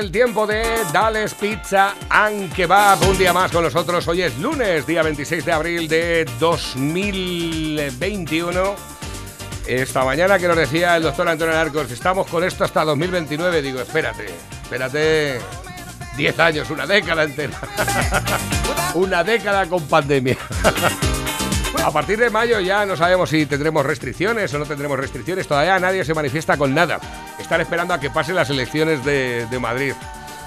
El tiempo de Dales Pizza and Kebab. Un día más con nosotros. Hoy es lunes, día 26 de abril de 2021. Esta mañana que nos decía el doctor Antonio Arcos, estamos con esto hasta 2029. Digo, espérate, espérate. 10 años, una década entera. una década con pandemia. A partir de mayo ya no sabemos si tendremos restricciones o no tendremos restricciones. Todavía nadie se manifiesta con nada. Están esperando a que pasen las elecciones de, Madrid.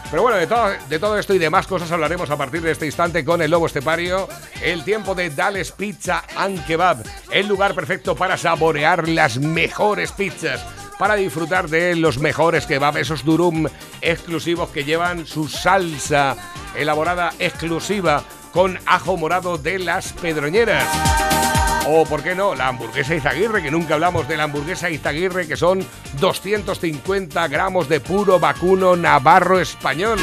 Pero bueno, de todo, de esto y demás cosas hablaremos a partir de este instante con el Lobo Estepario. El tiempo de Dales Pizza and Kebab. El lugar perfecto para saborear las mejores pizzas. Para disfrutar de los mejores kebab, esos durum exclusivos que llevan su salsa elaborada exclusiva con ajo morado de las Pedroñeras. O, ¿por qué no? La hamburguesa Izaguirre, que nunca hablamos de la hamburguesa Izaguirre, que son 250 gramos de puro vacuno navarro español.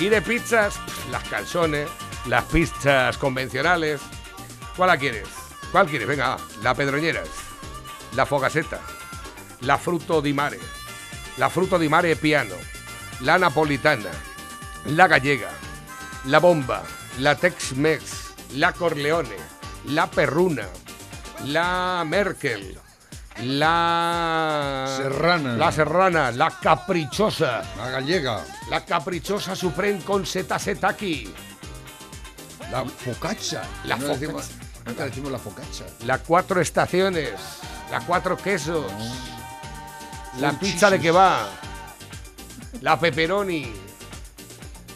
Y de pizzas, las calzones, las pizzas convencionales. ¿Cuál la quieres? ¿Cuál quieres? Venga, la Pedroñeras, la Fogaseta, la Fruto di Mare, la Fruto di Mare Piano, la Napolitana, la Gallega, la Bomba, la Tex-Mex, la Corleone, la Perruna, la Merkel, la Serrana, la Serrana, la Caprichosa, la Gallega, la Caprichosa Supreme con Zeta Setaki, la Focaccia, la no Focaccia, decimos, nunca decimos la Focaccia, la Cuatro Estaciones, la Cuatro Quesos, la pizza de que va, la pepperoni,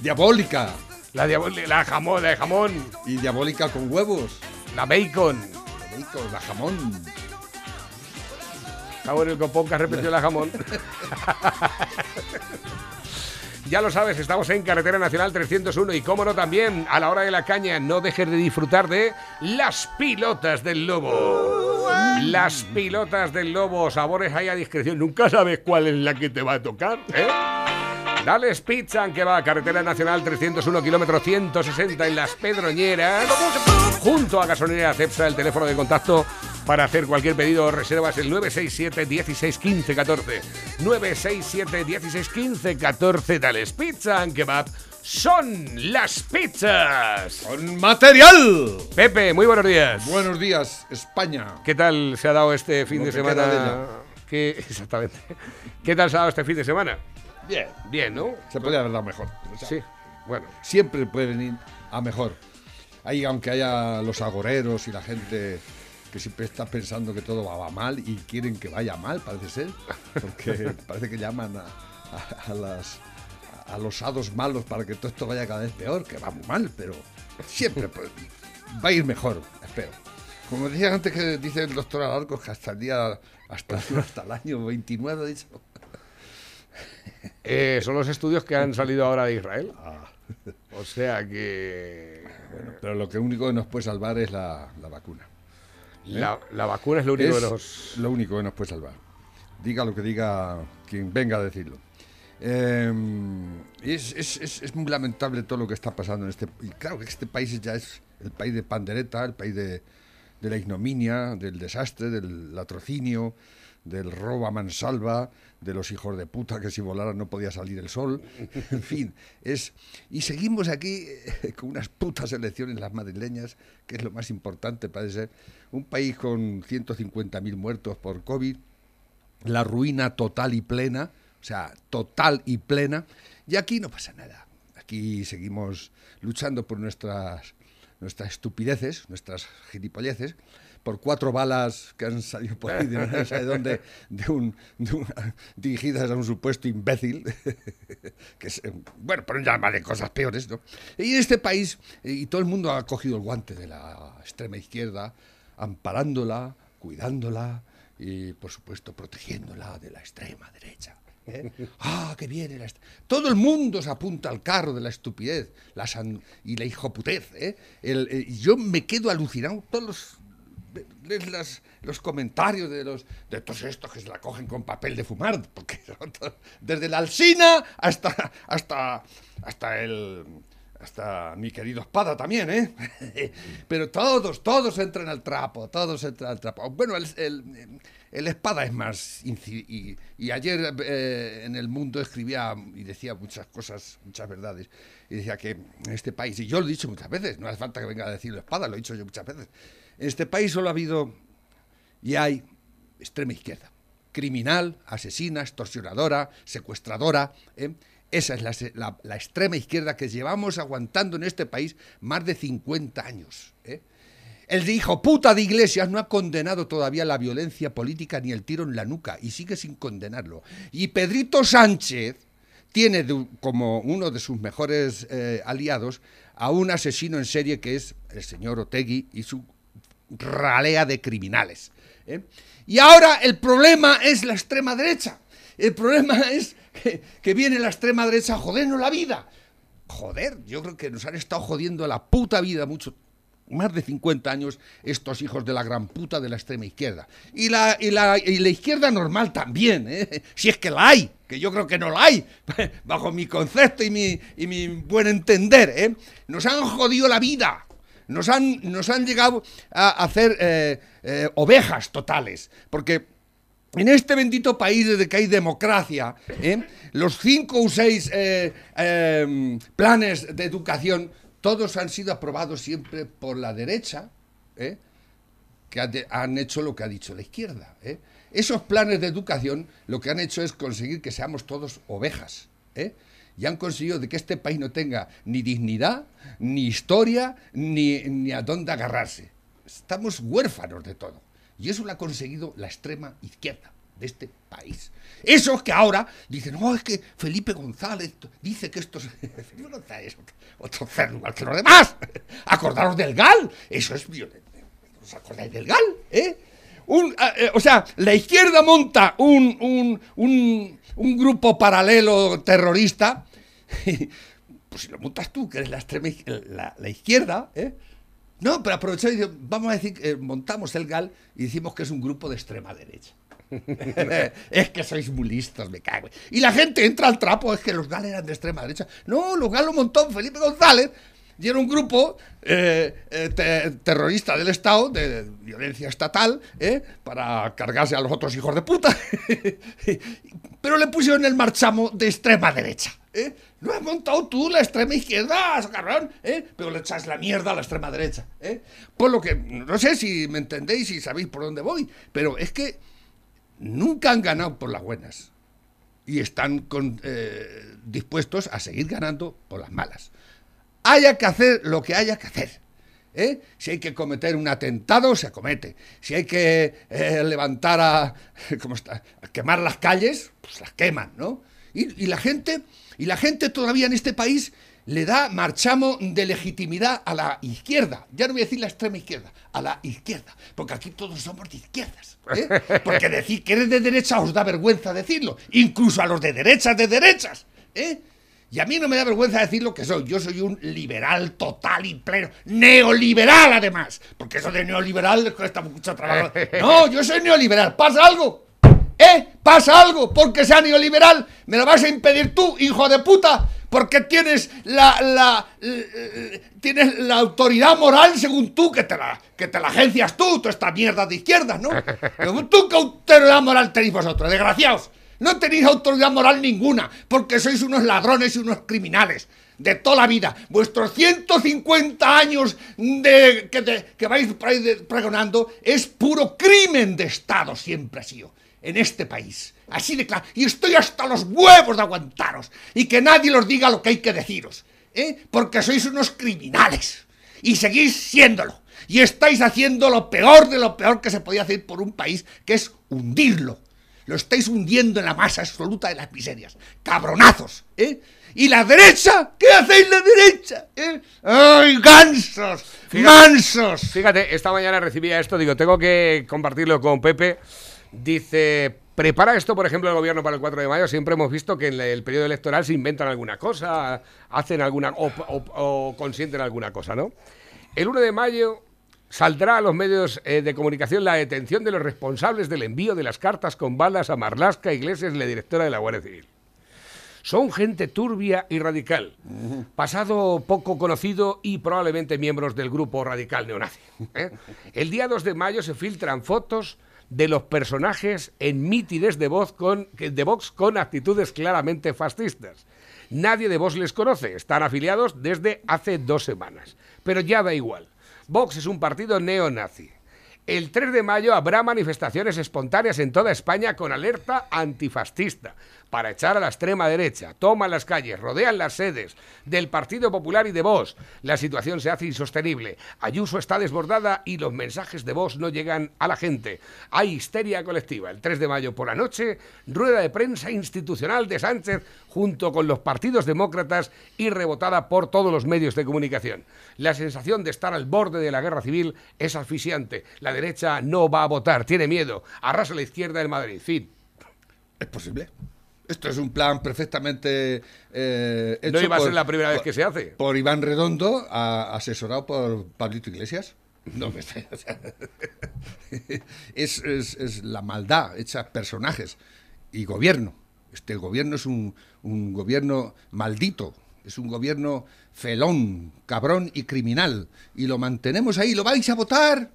diabólica. La, la jamón, la de jamón. Y diabólica con huevos. La bacon. Bacon, la jamón. Está bueno el copón que ha repetido la jamón. ya lo sabes, estamos en Carretera Nacional 301 y cómo no también, a la hora de la caña, no dejes de disfrutar de las pilotas del lobo. Las pilotas del lobo, sabores hay a discreción. Nunca sabes cuál es la que te va a tocar, ¿eh? Dale Pizza, que va a Carretera Nacional 301, kilómetro 160 en Las Pedroñeras. Junto a Gasolinera Cepsa, el teléfono de contacto para hacer cualquier pedido o reserva es el 967 16 15 14. 967 16 15 14. Dale Pizza, Kebab son las pizzas. Con material. Pepe, muy buenos días. Buenos días, España. ¿Qué tal se ha dado este fin de semana? ¿Qué, exactamente. ¿Qué tal se ha dado este fin de semana? Bien. Bien, ¿no? Se podría haber dado mejor. sí, bueno. Siempre puede venir a mejor. Ahí, aunque haya los agoreros y la gente que siempre está pensando que todo va mal y quieren que vaya mal, parece ser, porque parece que llaman a, las, a los hados malos para que todo esto vaya cada vez peor, que va muy mal, pero siempre va a ir mejor, espero. Como decía antes que dice el doctor Alarco, que hasta el día, hasta, hasta el año 29, dicho, eh, son los estudios que han salido ahora de Israel. Ah. O sea que... pero lo que único que nos puede salvar es la, vacuna. La, vacuna es lo único que nos... Lo único que nos puede salvar. Diga lo que diga quien venga a decirlo. Em, es, muy lamentable todo lo que está pasando en este... Y claro que este país ya es el país de pandereta, el país de, de la ignominia, del desastre, del latrocinio, del robo a mansalva, de los hijos de puta que si volaran no podía salir el sol, en fin, es y seguimos aquí eh, con unas putas elecciones las madrileñas, que es lo más importante parece ser, un país con 150.000 muertos por COVID, la ruina total y plena, o sea, total y plena, y aquí no pasa nada. Aquí seguimos luchando por nuestras nuestras estupideces, nuestras gilipolleces, por cuatro balas que han salido por ahí de no sé dónde, de un, dirigidas a un supuesto imbécil, que es, bueno, pero ya de cosas peores, ¿no? Y en este país, y todo el mundo ha cogido el guante de la extrema izquierda, amparándola, cuidándola y, por supuesto, protegiéndola de la extrema derecha. ¿eh? ¡Ah, qué bien! Todo el mundo se apunta al carro de la estupidez la y la hijoputez. ¿eh? eh yo me quedo alucinado. Todos los lees los comentarios de los de todos estos que se la cogen con papel de fumar, porque desde la alsina hasta hasta hasta el hasta mi querido Espada también, ¿eh? Pero todos, todos entran al trapo, todos entran al trapo. Bueno, el, el, Espada es más... Y, ayer eh, en El Mundo escribía y decía muchas cosas, muchas verdades. Y decía que en este país, y yo lo he dicho muchas veces, no hace falta que venga a decirlo Espada, lo he dicho yo muchas veces. En este país solo ha habido y hay extrema izquierda. Criminal, asesina, extorsionadora, secuestradora, ¿eh? Esa es la, extrema izquierda que llevamos aguantando en este país más de 50 años. ¿eh? El hijo puta de Iglesias no ha condenado todavía la violencia política ni el tiro en la nuca y sigue sin condenarlo. Y Pedrito Sánchez tiene como uno de sus mejores eh, aliados a un asesino en serie que es el señor Otegui y su ralea de criminales. ¿eh? Y ahora el problema es la extrema derecha. El problema es que, viene la extrema derecha a jodernos la vida. Joder, yo creo que nos han estado jodiendo la puta vida mucho, más de 50 años estos hijos de la gran puta de la extrema izquierda. Y la, y la, izquierda normal también, ¿eh? si es que la hay, que yo creo que no la hay, bajo mi concepto y mi, y mi buen entender. ¿eh? Nos han jodido la vida, nos han, nos han llegado a hacer eh, eh, ovejas totales, porque en este bendito país desde que hay democracia, ¿eh? los cinco o seis planes de educación, todos han sido aprobados siempre por la derecha, que han hecho lo que ha dicho la izquierda. Esos planes de educación lo que han hecho es conseguir que seamos todos ovejas. Y han conseguido de que este país no tenga ni dignidad, ni historia, ni, ni a dónde agarrarse. Estamos huérfanos de todo. Y eso lo ha conseguido la extrema izquierda de este país. Esos que ahora dicen, no, es que Felipe González dice que esto es... Felipe González otro, cerdo igual que los demás. Acordaros del GAL, eso es violento. ¿Os acordáis del GAL? ¿Eh? Eh o sea, la izquierda monta un, un, un, un grupo paralelo terrorista, pues si lo montas tú, que eres la extrema la, la izquierda, ¿eh? No, pero aprovechar y vamos a decir, que montamos el GAL y decimos que es un grupo de extrema derecha. es que sois muy listos, me cago. Y la gente entra al trapo, es que los GAL eran de extrema derecha. No, los GAL lo montó Felipe González y era un grupo eh, eh, terrorista del Estado, de violencia estatal, eh, para cargarse a los otros hijos de puta. Pero le pusieron el marchamo de extrema derecha. ¿eh? Lo has montado tú, la extrema izquierda, cabrón, ¿eh? Pero le echas la mierda a la extrema derecha, ¿eh? Por lo que, no sé si me entendéis y sabéis por dónde voy, pero es que nunca han ganado por las buenas y están eh, dispuestos a seguir ganando por las malas. Haya que hacer lo que haya que hacer. ¿eh? Si hay que cometer un atentado, se comete. Si hay que levantar a, ¿cómo está? a quemar las calles, pues las queman, ¿no? y la gente y la gente todavía en este país le da marchamo de legitimidad a la izquierda. Ya no voy a decir la extrema izquierda, a la izquierda. Porque aquí todos somos de izquierdas. ¿eh? Porque decir que eres de derecha os da vergüenza decirlo. Incluso a los de derechas de derechas. ¿eh? Y a mí no me da vergüenza decir lo que soy. Yo soy un liberal total y pleno. Neoliberal, además. Porque eso de neoliberal les cuesta mucho trabajo. No, yo soy neoliberal. ¿Pasa algo? ¿Eh? ¿Pasa algo porque sea neoliberal? ¿Me lo vas a impedir tú, hijo de puta? Porque tienes la, la, tienes la autoridad moral según tú, que te la, que te la agencias tú, toda esta mierda de izquierdas, ¿no? ¿Tú qué autoridad moral tenéis vosotros, desgraciados? No tenéis autoridad moral ninguna, porque sois unos ladrones y unos criminales de toda la vida. Vuestros 150 años de, que, vais pregonando es puro crimen de Estado, siempre ha sido en este país. Así de claro. Y estoy hasta los huevos de aguantaros. Y que nadie os diga lo que hay que deciros. ¿eh? Porque sois unos criminales. Y seguís siéndolo. Y estáis haciendo lo peor de lo peor que se podía hacer por un país, que es hundirlo. Lo estáis hundiendo en la masa absoluta de las miserias. Cabronazos. ¿eh? ¿Y la derecha? ¿Qué hacéis la derecha? ¿Eh? ¡Ay, gansos! ¡Mansos! Fíjate, esta mañana recibía esto, digo, tengo que compartirlo con Pepe. Dice, prepara esto, por ejemplo, el gobierno para el 4 de mayo. Siempre hemos visto que en el periodo electoral se inventan alguna cosa, hacen alguna o, consienten alguna cosa, ¿no? El 1 de mayo saldrá a los medios eh, de comunicación la detención de los responsables del envío de las cartas con balas a Marlasca Iglesias, la directora de la Guardia Civil. Son gente turbia y radical, pasado poco conocido y probablemente miembros del grupo radical neonazi. ¿eh? El día 2 de mayo se filtran fotos de los personajes en mítines de, voz con, de Vox con actitudes claramente fascistas. Nadie de Vox les conoce, están afiliados desde hace dos semanas. Pero ya da igual. Vox es un partido neonazi. El 3 de mayo habrá manifestaciones espontáneas en toda España con alerta antifascista para echar a la extrema derecha. Toman las calles, rodean las sedes del Partido Popular y de Vox. La situación se hace insostenible. Ayuso está desbordada y los mensajes de Vox no llegan a la gente. Hay histeria colectiva. El 3 de mayo por la noche, rueda de prensa institucional de Sánchez junto con los partidos demócratas y rebotada por todos los medios de comunicación. La sensación de estar al borde de la guerra civil es asfixiante. La derecha no va a votar, tiene miedo. Arrasa la izquierda en Madrid. Fin. Es posible. Esto es un plan perfectamente eh, hecho No iba a por- ser la primera vez que se hace. Por Iván Redondo, a- asesorado por Pablito Iglesias. No me o sea, es, es- es la maldad hecha personajes y gobierno. Este gobierno es un, un gobierno maldito, es un gobierno felón, cabrón y criminal. Y lo mantenemos ahí. ¿Lo vais a votar?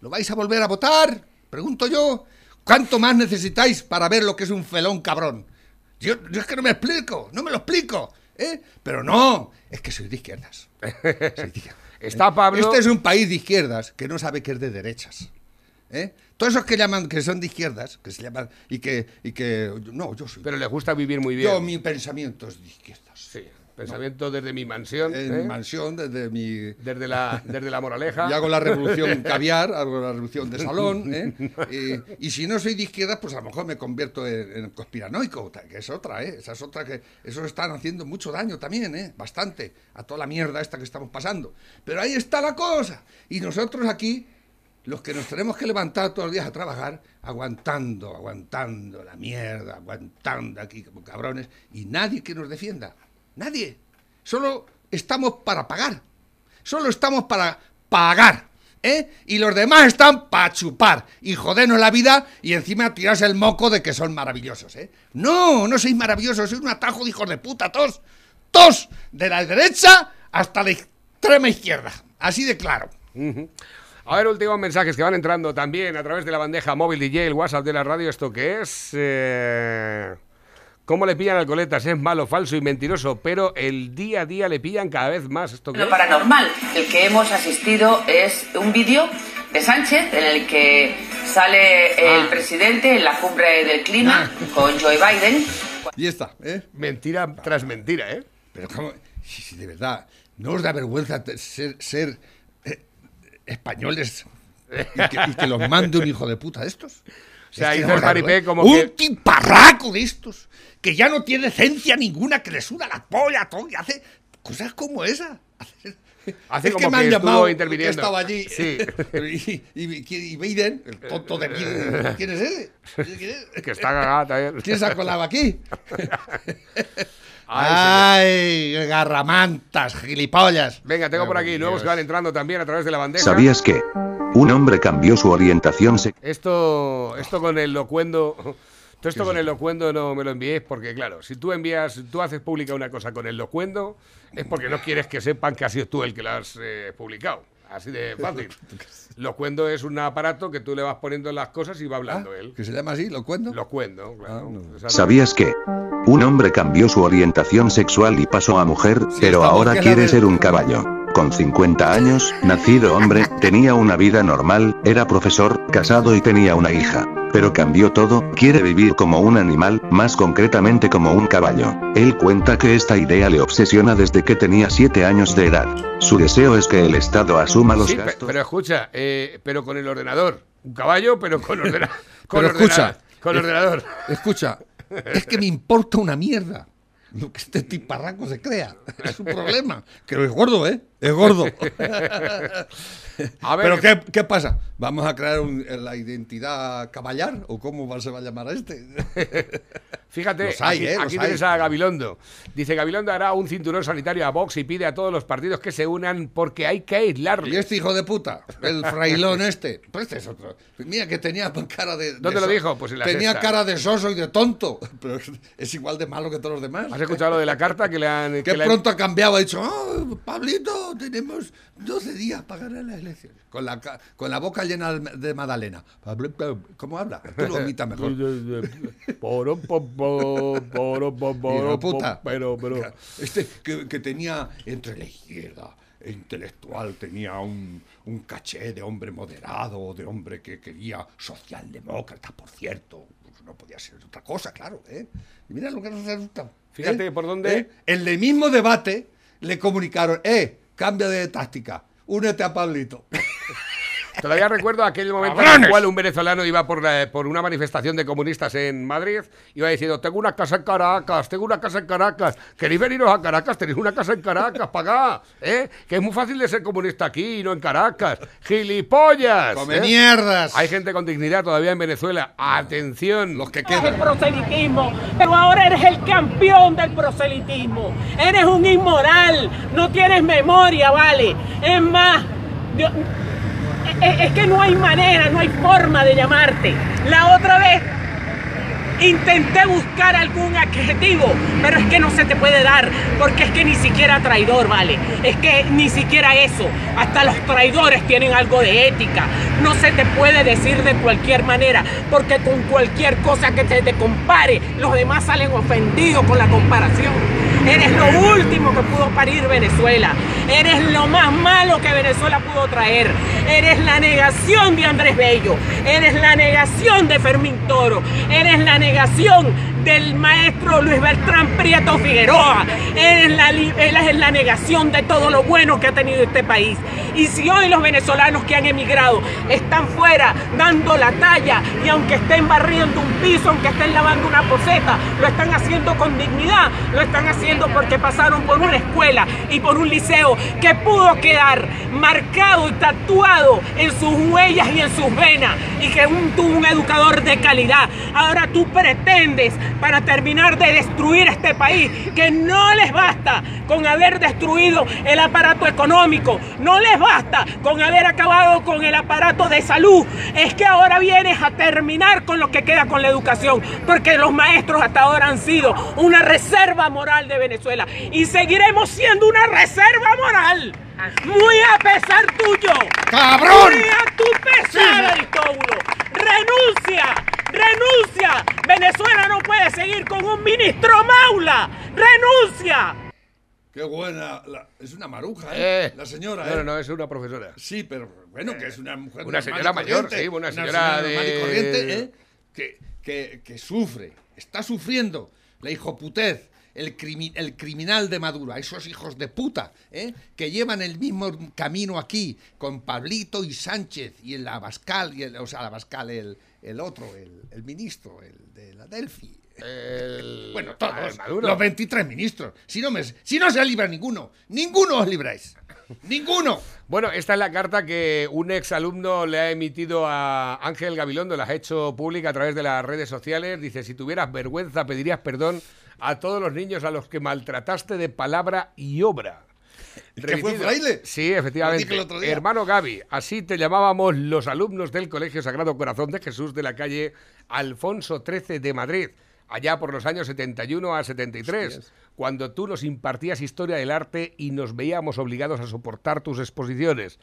¿Lo vais a volver a votar? Pregunto yo. ¿Cuánto más necesitáis para ver lo que es un felón cabrón? Yo, yo es que no me explico, no me lo explico. ¿eh? Pero no, es que soy de izquierdas. Soy de izquierdas. Está Pablo. Este es un país de izquierdas que no sabe que es de derechas. ¿eh? Todos esos que llaman que son de izquierdas, que se llaman y que y que no, yo soy. Pero le gusta vivir muy bien. yo mi pensamiento es de izquierdas. Sí, pensamiento desde mi mansión. En ¿eh? mansión desde mi Desde la, desde la moraleja. yo hago la revolución caviar, hago la revolución de salón, ¿eh? y, y si no soy de izquierdas, pues a lo mejor me convierto en, en conspiranoico, que es otra, ¿eh? Esa es otra que eso están haciendo mucho daño también, ¿eh? Bastante a toda la mierda esta que estamos pasando. Pero ahí está la cosa. Y nosotros aquí, los que nos tenemos que levantar todos los días a trabajar, aguantando, aguantando la mierda, aguantando aquí como cabrones, y nadie que nos defienda. Nadie. Solo estamos para pagar. Solo estamos para pagar. ¿eh? Y los demás están para chupar y jodernos la vida y encima tirarse el moco de que son maravillosos. ¿eh? No, no sois maravillosos, sois un atajo de hijos de puta, todos. Todos, de la derecha hasta la extrema izquierda. Así de claro. A ver, últimos mensajes que van entrando también a través de la bandeja móvil DJ, el WhatsApp de la radio. ¿Esto qué es? Eh, ¿Cómo le pillan al coletas? Es malo, falso y mentiroso, pero el día a día le pillan cada vez más. ¿Esto Lo es? paranormal, el que hemos asistido es un vídeo de Sánchez en el que sale el Ah. presidente en la cumbre del clima con Joe Biden. Y está, ¿eh? Mentira tras mentira, ¿eh? Pero cómo, si, si de verdad, ¿no os da vergüenza ser, ser eh, españoles y que, y que los mande un hijo de puta de estos? O sea, que dice como Un que- tiparraco de estos, que ya no tiene esencia ninguna, que le suda la polla todo y hace cosas como esa. Hace Es como me han que llamado, interviniendo. que estaba allí. Sí. y, y, y Biden, el tonto de Biden, ¿quién es ese? ¿Quién es? Que está cagada también. ¿Quién se ha colado aquí? Ay, ¡Ay, garramantas, gilipollas! Venga, tengo por aquí nuevos que van entrando también a través de la bandeja. ¿Sabías que un hombre cambió su orientación sexual? Esto, esto con el locuendo. Todo esto con el locuendo no me lo enviéis porque, claro, si tú envías, tú haces pública una cosa con el locuendo, es porque no quieres que sepan que has sido tú el que la has eh, publicado. Así de fácil. Locuendo es un aparato que tú le vas poniendo las cosas y va hablando él. ¿Que se llama así? Locuendo, claro. Ah, no. Exacto. ¿Sabías que un hombre cambió su orientación sexual y pasó a mujer, Sí, pero ahora quiere ser un caballo? Con 50 años, nacido hombre, tenía una vida normal, era profesor, casado y tenía una hija. Pero cambió todo, quiere vivir como un animal, más concretamente como un caballo. Él cuenta que esta idea le obsesiona desde que tenía 7 años de edad. Su deseo es que el Estado asuma los Sí, gastos. pero escucha, eh, pero con el ordenador. Un caballo, pero con, ordena con Pero ordena- escucha. Con ordenador. Escucha, es que me importa una mierda lo que este tiparraco se crea. Es un problema. Que lo es gordo, ¿eh? Es gordo. A ver, Pero ¿qué, qué pasa? ¿Vamos a crear un- la identidad caballar? ¿O cómo se va a llamar a este? Fíjate, Los hay, aquí, ¿eh? Los aquí hay. tienes a Gabilondo. Dice, Gabilondo hará un cinturón sanitario a Vox y pide a todos los partidos que se unan porque hay que Y aislarle. este hijo de puta, el frailón este, pues este es otro. Mira que tenía cara de... de ¿Dónde lo dijo? Pues en la Tenía sexta. cara de soso y de tonto, pero es- igual de malo que todos los demás. ¿Has escuchado lo de la carta que le han... Que que le han- pronto ha cambiado, ha dicho, "Ah, Pablito, tenemos 12 días para ganar las elecciones. Con la, con la boca llena de Madalena. ¿Cómo habla? Tú lo imitas mejor. Hijo puta. Pero, pero... Este que, que tenía entre la izquierda intelectual, tenía un, un caché de hombre moderado, de hombre que quería socialdemócrata, por cierto. Pues no podía ser otra cosa, claro. ¿eh? Y mira lo que nos resulta. Fíjate ¿eh? por dónde- ¿Eh? En el mismo debate le comunicaron, eh, cambia de táctica, únete a Pablito. Todavía recuerdo aquel momento en el cual un venezolano iba por, la- por una manifestación de comunistas en Madrid, iba diciendo, tengo una casa en Caracas, tengo una casa en Caracas, ¿queréis veniros a Caracas? Tenéis una casa en Caracas, pagá, ¿eh? Que es muy fácil de ser comunista aquí y no en Caracas. ¡Gilipollas! ¡Come ¿eh? mierdas! Hay gente con dignidad todavía en Venezuela. Atención. Los que el quedan. proselitismo, pero ahora eres el campeón del proselitismo. Eres un inmoral, no tienes memoria, vale. Es más, es, que no hay manera, no hay forma de llamarte. La otra vez intenté buscar algún adjetivo, pero es que no se te puede dar, porque es que ni siquiera traidor, vale. Es que ni siquiera eso. Hasta los traidores tienen algo de ética. No se te puede decir de cualquier manera, porque con cualquier cosa que te compare, los demás salen ofendidos con la comparación. Eres lo último que pudo parir Venezuela. Eres lo más malo que Venezuela pudo traer. Eres la negación de Andrés Bello. Eres la negación de Fermín Toro. Eres la negación del maestro Luis Bertrán Prieto Figueroa. Eres la, eres la negación de todo lo bueno que ha tenido este país. Y si hoy los venezolanos que han emigrado están fuera dando la talla y aunque estén barriendo un piso, aunque estén lavando una poseta, lo están haciendo con dignidad, lo están haciendo porque pasaron por una escuela y por un liceo que pudo quedar marcado y tatuado en sus huellas y en sus venas y que un, tuvo un educador de calidad. Ahora tú pretendes para terminar de destruir este país que no les basta con haber destruido el aparato económico, no les basta con haber acabado con el aparato de salud, es que ahora vienes a terminar con lo que queda con la educación, porque los maestros hasta ahora han sido una reserva moral de Venezuela y seguiremos siendo una reserva moral. Muy a pesar tuyo. ¡Cabrón! Muy a tu pesar, Aristóbulo. Renuncia. Renuncia. Venezuela no puede seguir con un ministro maula. Renuncia. Qué buena. la- es una maruja, ¿eh? Eh, La señora, No, ¿eh? no, no, es una profesora. Sí, pero bueno, que es una mujer Una señora y mayor, sí, una señora normal y de- corriente, ¿eh? que, que, que sufre, está sufriendo la hijoputez, el, crimi- el criminal de Maduro, a esos hijos de puta, ¿eh? que llevan el mismo camino aquí, con Pablito y Sánchez, y el Abascal, y el, o sea, el Abascal, el, el otro, el, el ministro, el de la Delphi. El- Bueno, todos, Maduro. los 23 ministros. Si no, me, si no se libra ninguno, ninguno os libráis. Ninguno. Bueno, esta es la carta que un ex alumno le ha emitido a Ángel Gabilondo, la ha hecho pública a través de las redes sociales. Dice, si tuvieras vergüenza, pedirías perdón a todos los niños a los que maltrataste de palabra y obra. ¿Que fue fraile? Sí, efectivamente. Hermano Gaby, así te llamábamos los alumnos del Colegio Sagrado Corazón de Jesús de la calle Alfonso XIII de Madrid, allá por los años 71 a 73, cuando tú nos impartías historia del arte y nos veíamos obligados a soportar tus exposiciones.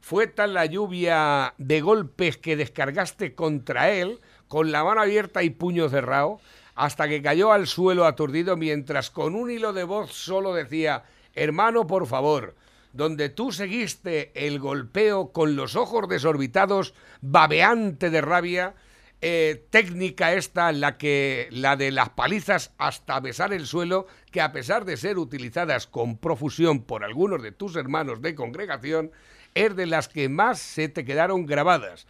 Fue tal la lluvia de golpes que descargaste contra él, con la mano abierta y puño cerrado, hasta que cayó al suelo aturdido mientras con un hilo de voz solo decía, hermano, por favor, donde tú seguiste el golpeo con los ojos desorbitados, babeante de rabia, eh, técnica esta, la que la de las palizas hasta besar el suelo, que a pesar de ser utilizadas con profusión por algunos de tus hermanos de congregación, es de las que más se te quedaron grabadas.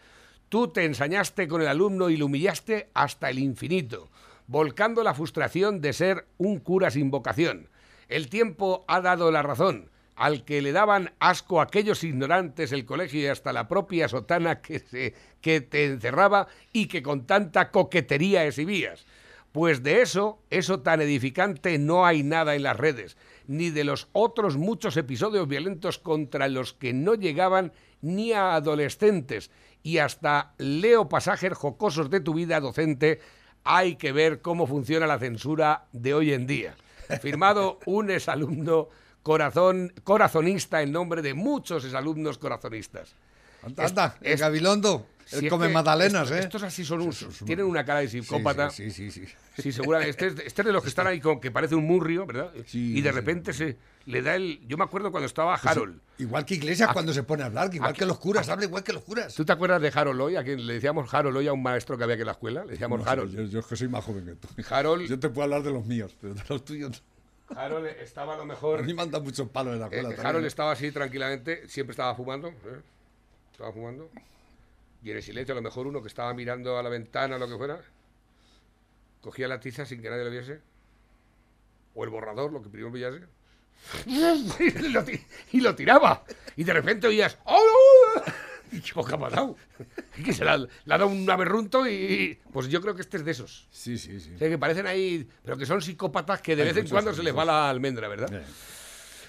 Tú te ensañaste con el alumno y lo humillaste hasta el infinito, volcando la frustración de ser un cura sin vocación. El tiempo ha dado la razón. al que le daban asco aquellos ignorantes el colegio y hasta la propia sotana que, se, que te encerraba y que con tanta coquetería exhibías. Pues de eso, eso tan edificante, no hay nada en las redes, ni de los otros muchos episodios violentos contra los que no llegaban ni a adolescentes. Y hasta leo pasajes jocosos de tu vida docente, hay que ver cómo funciona la censura de hoy en día. Firmado un exalumno corazón, corazonista en nombre de muchos exalumnos corazonistas. Anda, anda, el es- Gabilondo, Si él es come magdalenas, esto- ¿eh? Estos así son un- son- tienen una cara de psicópata. Sí, sí, sí. sí. Sí, seguramente. Este es, este es de los que están ahí con que parece un murrio, ¿verdad? Sí, y de repente se le da el. Yo me acuerdo cuando estaba Harold. Igual que Iglesias Aquí- cuando se pone a hablar, igual aquí- que los curas, habla igual que los curas. ¿Tú te acuerdas de Harold hoy? A quien le decíamos Harold hoy a un maestro que había aquí en la escuela. Le decíamos No Harold. yo, yo es que soy más joven que tú. Harold, Yo te puedo hablar de los míos, pero de los tuyos. no. Harold estaba a lo A mejor. mí me han dado muchos palos en la eh, escuela. también, Harold ¿eh? estaba así tranquilamente, siempre estaba fumando. ¿eh? Estaba fumando. Y en el silencio, a lo mejor uno que estaba mirando a la ventana o lo que fuera, cogía la tiza sin que nadie lo viese. O el borrador, lo que primero pillase. y, lo, y lo tiraba. Y de repente oías. ¡Oh! Y ¿qué ha pasado? Y que se la, le ha dado un aberrunto y. Pues yo creo que este es de esos. Sí, sí, sí. O sea, que parecen ahí. Pero que son psicópatas que de Hay vez en cuando se les va la almendra, ¿verdad? Eh.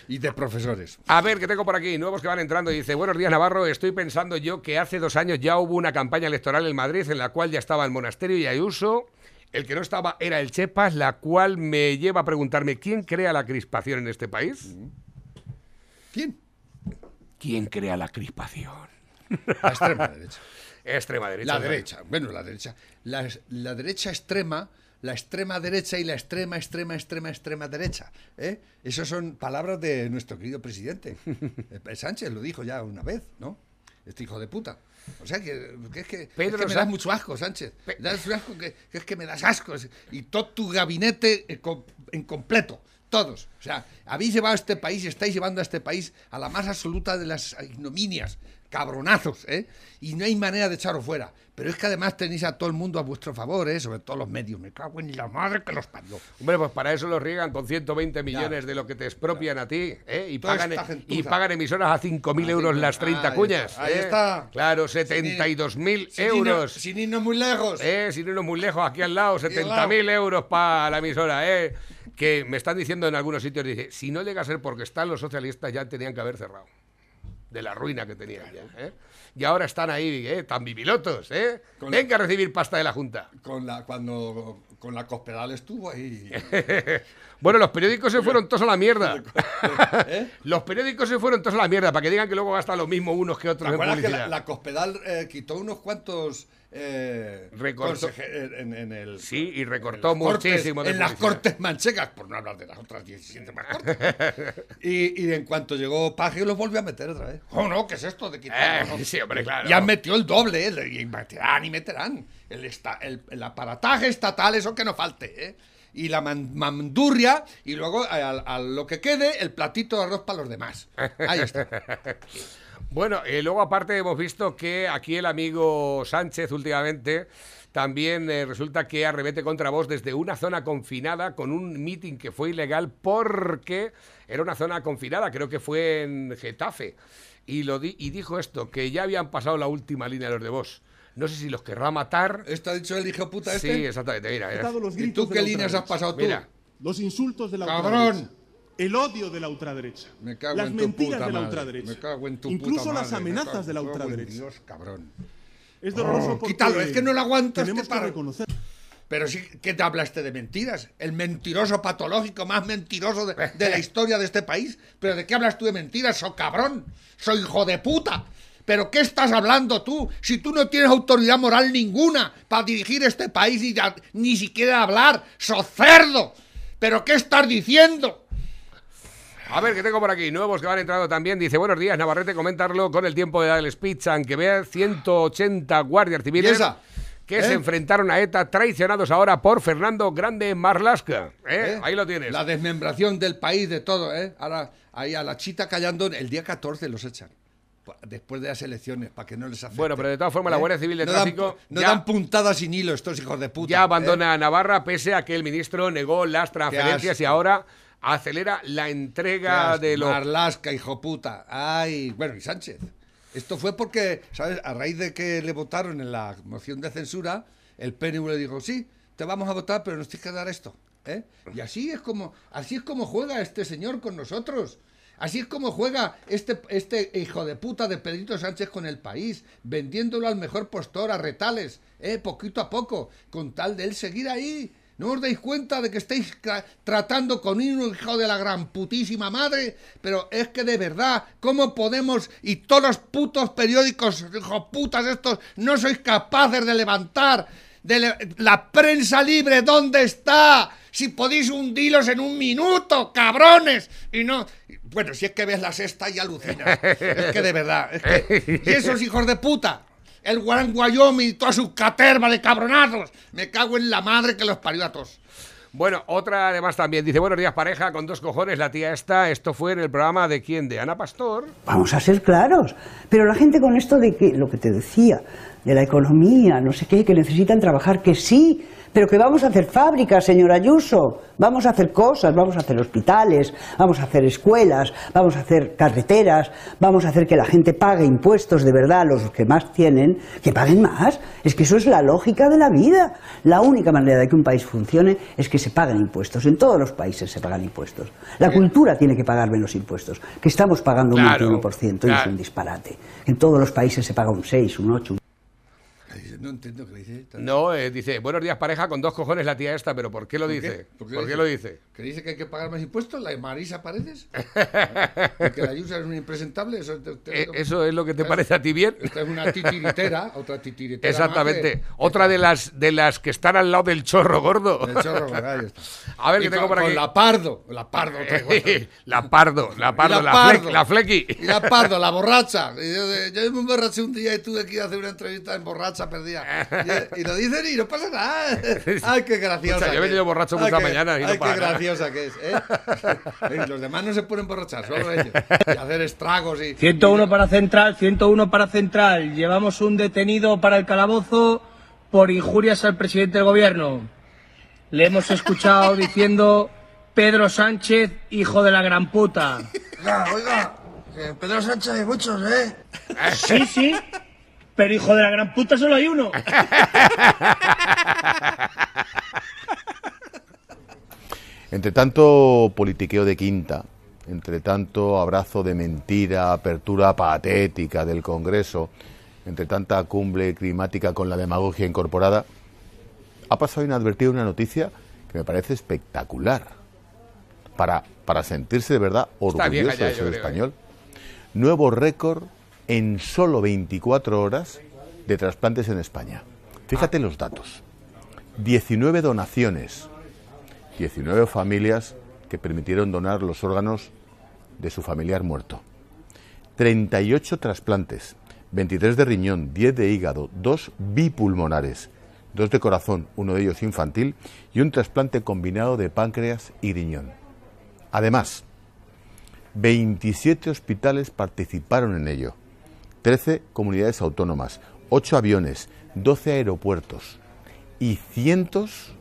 Y de profesores. A ver, que tengo por aquí, nuevos que van entrando. Dice, buenos días Navarro, estoy pensando yo que hace dos años ya hubo una campaña electoral en Madrid en la cual ya estaba el monasterio y Ayuso. El que no estaba era el Chepas, la cual me lleva a preguntarme, ¿quién crea la crispación en este país? ¿Quién? ¿Quién crea la crispación? La extrema derecha. Extrema derecha. La derecha, bueno, la derecha. La, la derecha extrema, la extrema derecha y la extrema, extrema, extrema, extrema derecha. ¿eh? Esas son palabras de nuestro querido presidente. Eh, Sánchez lo dijo ya una vez, ¿no? Este hijo de puta. O sea, que, que es que, Pedro es que me das mucho asco, Sánchez. Pe- Me das asco que, que es que me das asco. Y todo tu gabinete en com- en completo. Todos. O sea, habéis llevado a este país y estáis llevando a este país a la más absoluta de las ignominias. Cabronazos, ¿eh? Y no hay manera de echaros fuera. Pero es que además tenéis a todo el mundo a vuestro favor, ¿eh? Sobre todo los medios. Me cago en la madre que los parió. Hombre, pues para eso los riegan con 120 millones de lo que te expropian a ti, ¿eh? Y Toda pagan, y pagan emisoras a 5.000 A euros las 30 ahí cuñas. está, ahí ¿eh? está. Claro, Sin ir- 72.000 Sin irnos- euros. Sin irnos muy lejos. Eh, sin irnos muy lejos, aquí al lado, al lado. 70.000 euros para la emisora, eh. Que me están diciendo en algunos sitios, dice, si no llega a ser porque están los socialistas, ya tenían que haber cerrado. De la ruina que tenían ya, ¿eh? Y ahora están ahí, ¿eh? Tan bibilotos, ¿eh? Con- Venga a recibir pasta de la Junta. Con la, cuando con la Cospedal estuvo ahí. Bueno, los periódicos se fueron todos a la mierda. ¿Eh? Los periódicos se fueron todos a la mierda, para que digan que luego gastan lo mismo unos que ¿Te otros en acuerdas que publicidad. la, la Cospedal eh, quitó unos cuantos eh, Recortó. conseje- en, en el, Sí, y recortó en cortes- muchísimo de en las cortes manchegas, por no hablar de las otras 17 más cortes. y, y en cuanto llegó Paje los volvió a meter otra vez. Oh, no, ¿qué es esto de quitar? Eh, sí, hombre, claro. Ya metió el doble, ¿eh? y meterán y meterán. El, esta- el, aparataje estatal, eso que no falte, ¿eh? Y la man- mandurria, y luego a, lo que quede, el platito de arroz para los demás. Ahí está. Bueno, eh, luego aparte hemos visto que aquí el amigo Sánchez últimamente también eh, resulta que arremete contra vos desde una zona confinada con un meeting que fue ilegal porque era una zona confinada, creo que fue en Getafe. Y dijo esto, que ya habían pasado la última línea los de vos. No sé si los querrá matar. ¿Esto ha dicho el hijo puta este? Sí, exactamente, mira. mira. Los ¿Y tú qué líneas has pasado tú? Mira. Los insultos de la ¡Cabrón! ultraderecha. El odio de la ultraderecha. Me cago las en tu mentiras puta de la madre. ultraderecha. Me cago en tu Incluso puta las madre. Me amenazas cago- de la ultraderecha. Dios, cabrón. Es doloroso Oh, porque quítalo, es que no lo aguanto tenemos que reconocer Pero sí, ¿qué te hablaste de mentiras? El mentiroso patológico más mentiroso de, de la historia de este país. ¿Pero de qué hablas tú de mentiras? ¡So cabrón! ¡Soy hijo de puta! ¿Pero qué estás hablando tú? Si tú no tienes autoridad moral ninguna para dirigir este país da- ni siquiera hablar, ¡so cerdo! ¿Pero qué estás diciendo? A ver, que tengo por aquí nuevos que van entrando también. Dice, buenos días, Navarrete, comentarlo con el tiempo de dar el speech, aunque vea 180 guardias civiles ¿Y que ¿Eh? se enfrentaron a ETA, traicionados ahora por Fernando Grande Marlasca. ¿Eh? ¿Eh? Ahí lo tienes. La desmembración del país, de todo, ¿eh? Ahora, ahí a la chita callando, el día 14 los echan. Después de las elecciones, para que no les afecte. Bueno, pero de todas formas, la Guardia Civil de no Tráfico Dan, no ya- dan puntadas sin hilo estos hijos de puta. ya ¿eh? abandona Navarra, pese a que el ministro negó las transferencias y ahora acelera la entrega de los... Marlasca, hijo puta. Ay, bueno, y Sánchez. Esto fue porque, ¿sabes? A raíz de que le votaron en la moción de censura, el PNV le dijo, sí, te vamos a votar, pero nos tienes que dar esto. ¿eh? Y así es como, así es como juega este señor con nosotros. Así es como juega este, este hijo de puta de Pedrito Sánchez con el país, vendiéndolo al mejor postor, a retales, ¿eh? poquito a poco, con tal de él seguir ahí. ¿No os dais cuenta de que estáis tratando con un hijo de la gran putísima madre? Pero es que de verdad, ¿cómo podemos y todos los putos periódicos, hijo putas estos, no sois capaces de levantar de la prensa libre? ¿Dónde está? Si podéis hundiros en un minuto, cabrones. Y no... Bueno, si es que ves la sexta y alucinas. Es que de verdad, es que... Y esos hijos de puta el Gran Wyoming y toda su caterva de cabronazos. Me cago en la madre que los parió a todos. Bueno, otra además también dice, buenos días pareja, con dos cojones la tía esta, esto fue en el programa de quién, de Ana Pastor. Vamos a ser claros. Pero la gente con esto de que, lo que te decía, de la economía, no sé qué, que necesitan trabajar, que sí, pero que vamos a hacer fábricas, señor Ayuso, vamos a hacer cosas, vamos a hacer hospitales, vamos a hacer escuelas, vamos a hacer carreteras, vamos a hacer que la gente pague impuestos de verdad, los que más tienen, que paguen más. Es que eso es la lógica de la vida. La única manera de que un país funcione es que se paguen impuestos. En todos los países se pagan impuestos. La cultura tiene que pagar menos impuestos, que estamos pagando un Claro, 21% y es un disparate. En todos los países se paga un 6, un 8, un No entiendo qué dice. No, eh, dice, buenos días pareja, con dos cojones la tía esta, pero ¿por qué lo dice? ¿Por qué, lo dice? ¿Que dice que hay que pagar más impuestos? ¿La Marisa Paredes? ¿Que la Yusa es un impresentable? Eso, te- te- Eh, ¿Eso es lo que te parece a ti bien? Esta es una titiritera, otra titiritera. Exactamente. más Otra de las de las que están al lado del chorro gordo. que- El chorro, está. A ver, Y que tengo con, por aquí. con la pardo. La pardo. la pardo, la pardo, la, Pardo. la flequi. Y la pardo, la borracha. Yo, yo me emborraché un día y tuve que ir a hacer una entrevista en borracha perdida. Y, y lo dicen y no pasa nada. Ay, qué. Escucha, yo he venido borracho muchas qué- mañanas y no pasa qué nada. Que es. ¿eh? Los demás no se pueden emborrachar, solo ellos. Y hacer estragos y. 101 para Central, 101 para Central. Llevamos un detenido para el calabozo por injurias al presidente del gobierno. Le hemos escuchado diciendo Pedro Sánchez, hijo de la gran puta. Oiga, oiga, que Pedro Sánchez hay muchos, ¿eh? Sí, sí, pero hijo de la gran puta solo hay uno. Entre tanto politiqueo de quinta, entre tanto abrazo de mentira, apertura patética del Congreso, entre tanta cumbre climática con la demagogia incorporada, ha pasado inadvertida una noticia que me parece espectacular para, para sentirse de verdad orgulloso de ser ¿eh? español. Nuevo récord en solo 24 horas de trasplantes en España. Fíjate los datos. 19 donaciones, 19 familias que permitieron donar los órganos de su familiar muerto. 38 trasplantes, 23 de riñón, 10 de hígado, 2 bipulmonares, 2 de corazón, uno de ellos infantil, y un trasplante combinado de páncreas y riñón. Además, 27 hospitales participaron en ello, 13 comunidades autónomas, 8 aviones, 12 aeropuertos y cientos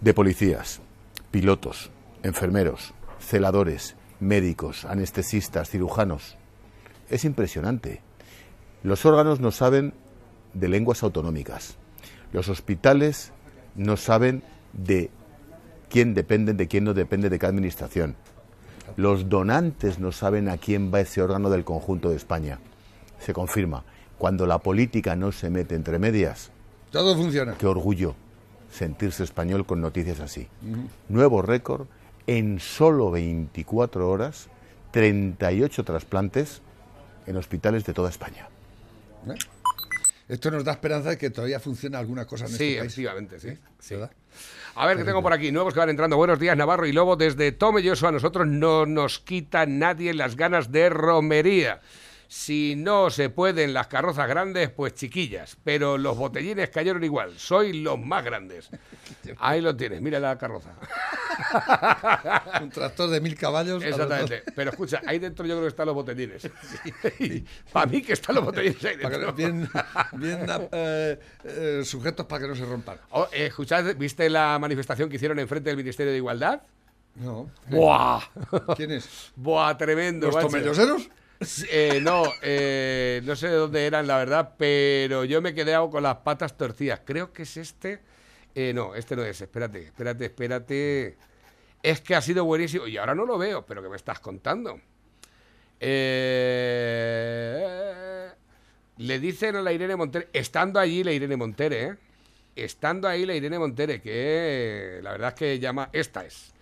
de policías, pilotos, enfermeros, celadores, médicos, anestesistas, cirujanos. Es impresionante. Los órganos no saben de lenguas autonómicas. Los hospitales no saben de quién dependen, de quién no depende de qué administración. Los donantes no saben a quién va ese órgano del conjunto de España. Se confirma. Cuando la política no se mete entre medias, Todo funciona. qué orgullo sentirse español con noticias así. Nuevo récord, en solo 24 horas, 38 trasplantes en hospitales de toda España. ¿Eh? Esto nos da esperanza de que todavía funciona alguna cosa en Sí, este país. efectivamente, sí. sí. ¿Verdad? A ver, que tengo por aquí nuevos que van entrando. Buenos días, Navarro y Lobo. Desde Tome Yoso a nosotros no nos quita nadie las ganas de romería. Si no se pueden las carrozas grandes, pues chiquillas. Pero los botellines cayeron igual. Soy los más grandes. Ahí lo tienes, mira la carroza. Un tractor de mil caballos. Exactamente. Pero escucha, ahí dentro yo creo que están los botellines. Para mí que están los botellines ahí dentro. bien, bien eh, eh, sujetos para que no se rompan. Oh, eh, escuchad, ¿viste la manifestación que hicieron enfrente del Ministerio de Igualdad? No. ¡Buah! ¿Quién es? ¡Buah, tremendo! ¿Los tomelloseros? Eh, no, eh, no sé de dónde eran, la verdad, pero yo me he quedado con las patas torcidas. Creo que es este. Eh, no, este no es. Espérate, espérate, espérate. Es que ha sido buenísimo. Y ahora no lo veo, pero ¿qué me estás contando? Le dicen a la Irene Montere, estando allí la Irene Montere, ¿eh? Estando ahí la Irene Montere, que la verdad es que llama. Esta es.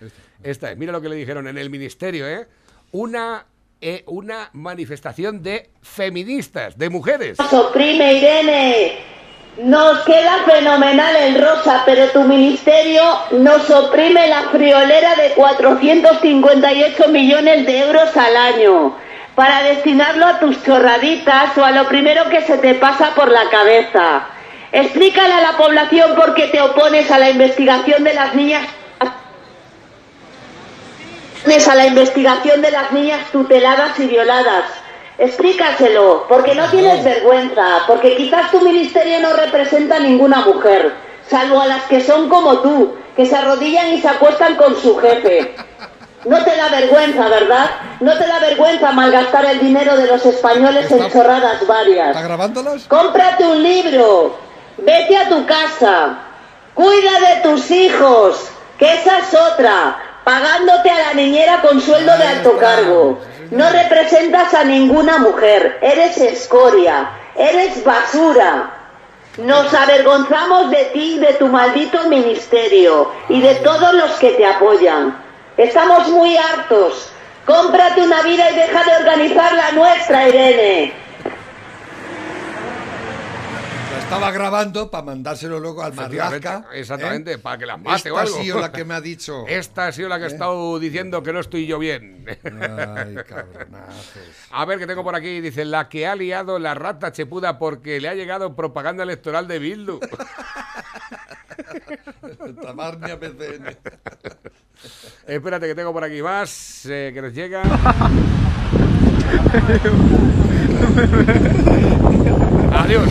Esta es. Mira lo que le dijeron en el ministerio, ¿eh? Una, eh, una manifestación de feministas, de mujeres. Oprime, Irene. Nos queda fenomenal el rosa, pero tu ministerio nos oprime la friolera de 458 millones de euros al año para destinarlo a tus chorraditas o a lo primero que se te pasa por la cabeza. Explícale a la población por qué te opones a la investigación de las niñas a la investigación de las niñas tuteladas y violadas. Explícaselo, porque no tienes vergüenza, porque quizás tu ministerio no representa a ninguna mujer, salvo a las que son como tú, que se arrodillan y se acuestan con su jefe. No te da vergüenza, ¿verdad? No te da vergüenza malgastar el dinero de los españoles en chorradas varias. ¿Está grabándolas? Cómprate un libro, vete a tu casa, cuida de tus hijos, que esa es otra, pagándote a la niñera con sueldo de alto cargo. No representas a ninguna mujer, eres escoria, eres basura. Nos avergonzamos de ti y de tu maldito ministerio y de todos los que te apoyan. Estamos muy hartos. Cómprate una vida y deja de organizar la nuestra, Irene. La estaba grabando para mandárselo luego al Efectivamente, Marlaska. Exactamente, ¿eh? para que la mate o Esta algo. ha sido la que me ha dicho. Esta ha sido la que ha ¿Eh? estado diciendo que no estoy yo bien. Ay, cabronazos. A ver, que tengo por aquí, dice, la que ha liado la rata chepuda porque le ha llegado propaganda electoral de Bildu. Tabarnia BCN. Espérate que tengo por aquí más eh, que nos llega. Adiós.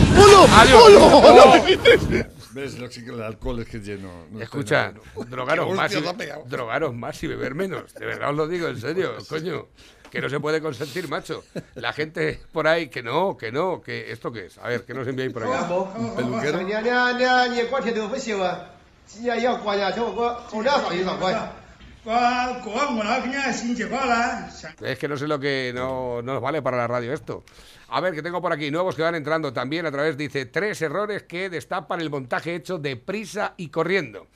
Adiós. Oh. ¿Ves? Lo que el alcohol es que lleno. no Escucha, drogaros ¿Qué más, y, drogaros más y beber menos. De verdad os lo digo, en serio, coño. Que no se puede consentir, macho. La gente por ahí, que no, que no, que esto qué es. A ver, que nos enviáis por. Un peluquero. Es que no sé lo que no, nos vale para la radio esto. A ver, que tengo por aquí nuevos que van entrando también a través, dice, tres errores que destapan el montaje hecho de prisa y corriendo.